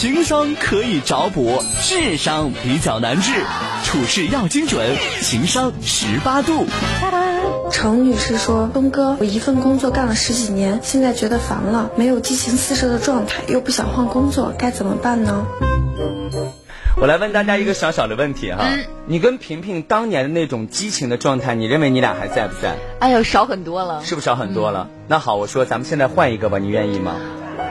情商可以找补，智商比较难治。处事要精准，情商十八度。程女士说：“东哥，我一份工作干了十几年，现在觉得烦了，没有激情四射的状态，又不想换工作，该怎么办呢？”我来问大家一个小小的问题哈，你跟萍萍当年的那种激情的状态，你认为你俩还在不在？哎呦，少很多了，是不是少很多了？那好，我说咱们现在换一个吧，你愿意吗？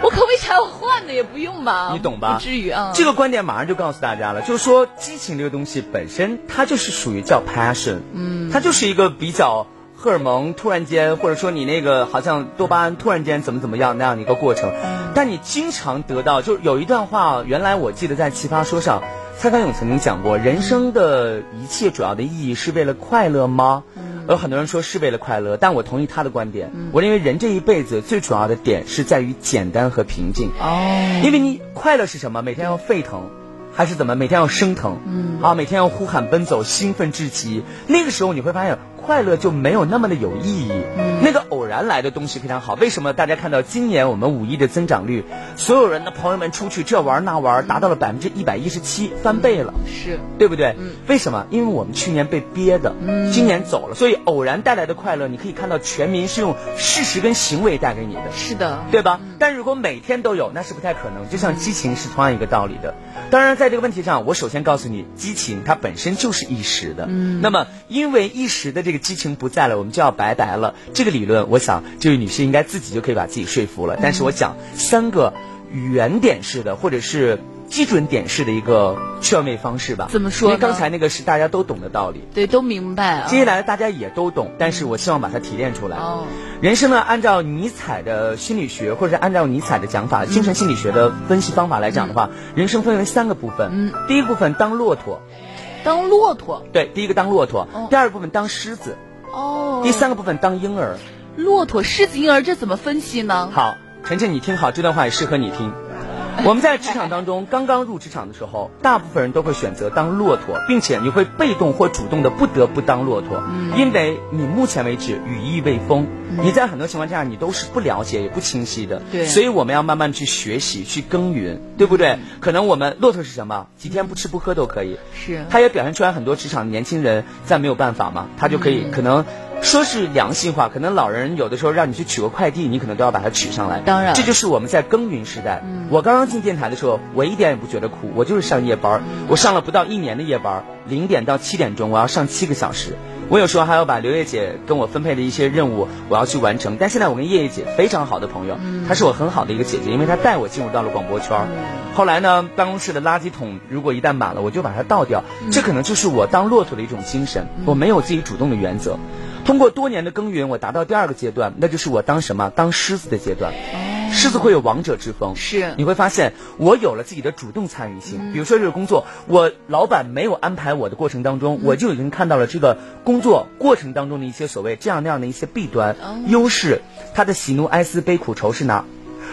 我可为啥要换呢？也不用吧，你懂吧？不至于啊。这个观点马上就告诉大家了，就是说激情这个东西本身，它就是属于叫 passion，嗯，它就是一个比较荷尔蒙突然间，或者说你那个好像多巴胺突然间怎么怎么样那样的一个过程。但你经常得到，就有一段话，原来我记得在奇葩说上。蔡康永曾经讲过，人生的一切主要的意义是为了快乐吗？有很多人说是为了快乐，但我同意他的观点。我认为人这一辈子最主要的点是在于简单和平静。哦，因为你快乐是什么？每天要沸腾，还是怎么？每天要升腾？嗯，啊，每天要呼喊奔走，兴奋至极。那个时候你会发现。快乐就没有那么的有意义，那个偶然来的东西非常好。为什么大家看到今年我们五一的增长率，所有人的朋友们出去这玩那玩，达到了百分之一百一十七，翻倍了，是对不对？嗯为什么？因为我们去年被憋的，嗯今年走了，所以偶然带来的快乐，你可以看到全民是用事实跟行为带给你的，是的，对吧？但如果每天都有，那是不太可能。就像激情是同样一个道理的。当然，在这个问题上，我首先告诉你，激情它本身就是一时的。嗯，那么因为一时的这个激情不在了，我们就要拜拜了。这个理论，我想这位女士应该自己就可以把自己说服了。但是我讲三个原点式的，或者是。基准点式的一个劝慰方式吧。怎么说？因为刚才那个是大家都懂的道理。对，都明白。接下来大家也都懂，但是我希望把它提炼出来。哦。人生呢，按照尼采的心理学，或者是按照尼采的讲法，精神心理学的分析方法来讲的话，人生分为三个部分。嗯。第一部分当骆驼。当骆驼。对，第一个当骆驼。哦。第二个部分当狮子。哦。第三个部分当婴儿。骆驼、狮子、婴儿，这怎么分析呢？好，晨晨，你听好，这段话也适合你听。我们在职场当中刚刚入职场的时候，大部分人都会选择当骆驼，并且你会被动或主动的不得不当骆驼，因为你目前为止羽翼未丰，你在很多情况下你都是不了解也不清晰的，对，所以我们要慢慢去学习去耕耘，对不对？可能我们骆驼是什么？几天不吃不喝都可以，是，他也表现出来很多职场年轻人在没有办法嘛，他就可以可能。说是良心话，可能老人有的时候让你去取个快递，你可能都要把它取上来。当然，这就是我们在耕耘时代。我刚刚进电台的时候，我一点也不觉得苦，我就是上夜班。我上了不到一年的夜班，零点到七点钟，我要上七个小时。我有时候还要把刘烨姐跟我分配的一些任务，我要去完成。但现在我跟叶叶姐非常好的朋友，她是我很好的一个姐姐，因为她带我进入到了广播圈。后来呢，办公室的垃圾桶如果一旦满了，我就把它倒掉。这可能就是我当骆驼的一种精神。我没有自己主动的原则。通过多年的耕耘，我达到第二个阶段，那就是我当什么？当狮子的阶段。狮子会有王者之风，是。你会发现，我有了自己的主动参与性。比如说这个工作，我老板没有安排我的过程当中，我就已经看到了这个工作过程当中的一些所谓这样那样的一些弊端、优势，他的喜怒哀思悲苦愁是哪？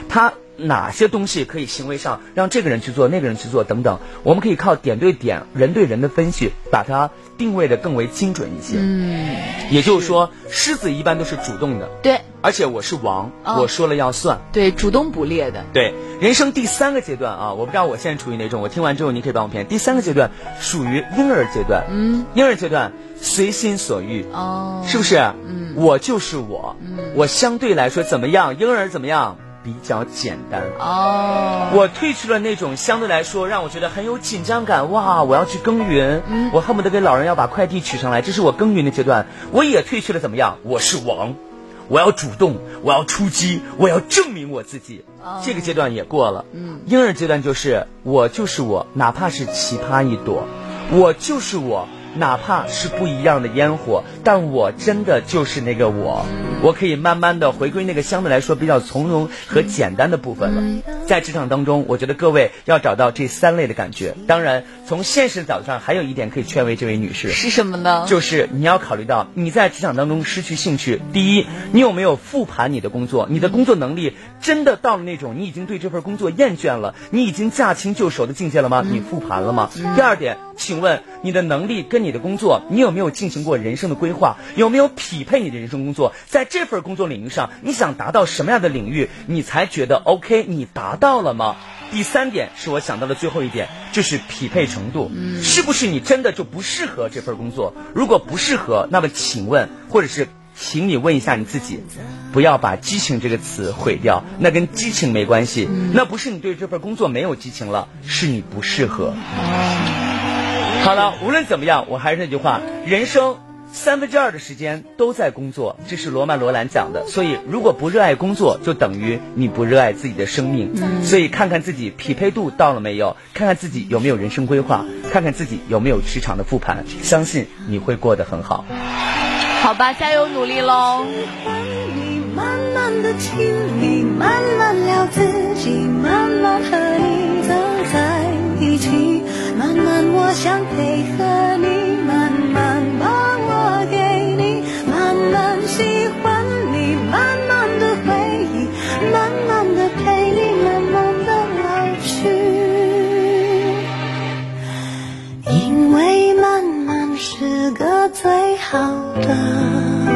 他。哪些东西可以行为上让这个人去做，那个人去做等等，我们可以靠点对点、人对人的分析，把它定位的更为精准一些。嗯，也就是说，狮子一般都是主动的，对，而且我是王，我说了要算，对，主动捕猎的。对，人生第三个阶段啊，我不知道我现在处于哪种，我听完之后你可以帮我评。第三个阶段属于婴儿阶段，嗯，婴儿阶段随心所欲，哦，是不是？嗯，我就是我，嗯，我相对来说怎么样？婴儿怎么样？比较简单哦，我褪去了那种相对来说让我觉得很有紧张感。哇，我要去耕耘，我恨不得给老人要把快递取上来，这是我耕耘的阶段。我也褪去了怎么样？我是王，我要主动，我要出击，我要证明我自己。这个阶段也过了。嗯，婴儿阶段就是我就是我，哪怕是奇葩一朵，我就是我。哪怕是不一样的烟火，但我真的就是那个我，我可以慢慢的回归那个相对来说比较从容和简单的部分了。在职场当中，我觉得各位要找到这三类的感觉。当然，从现实的角度上，还有一点可以劝慰这位女士，是什么呢？就是你要考虑到你在职场当中失去兴趣。第一，你有没有复盘你的工作？你的工作能力真的到了那种你已经对这份工作厌倦了，你已经驾轻就熟的境界了吗？你复盘了吗？第二点，请问你的能力跟你的工作，你有没有进行过人生的规划？有没有匹配你的人生工作？在这份工作领域上，你想达到什么样的领域，你才觉得 OK？你达到了吗？第三点是我想到的最后一点，就是匹配程度，是不是你真的就不适合这份工作？如果不适合，那么请问，或者是请你问一下你自己，不要把激情这个词毁掉，那跟激情没关系，那不是你对这份工作没有激情了，是你不适合。好了，无论怎么样，我还是那句话，人生。三分之二的时间都在工作，这是罗曼·罗兰讲的。所以，如果不热爱工作，就等于你不热爱自己的生命。所以，看看自己匹配度到了没有，看看自己有没有人生规划，看看自己有没有职场的复盘，相信你会过得很好。好吧，加油努力喽！因为慢慢最好的。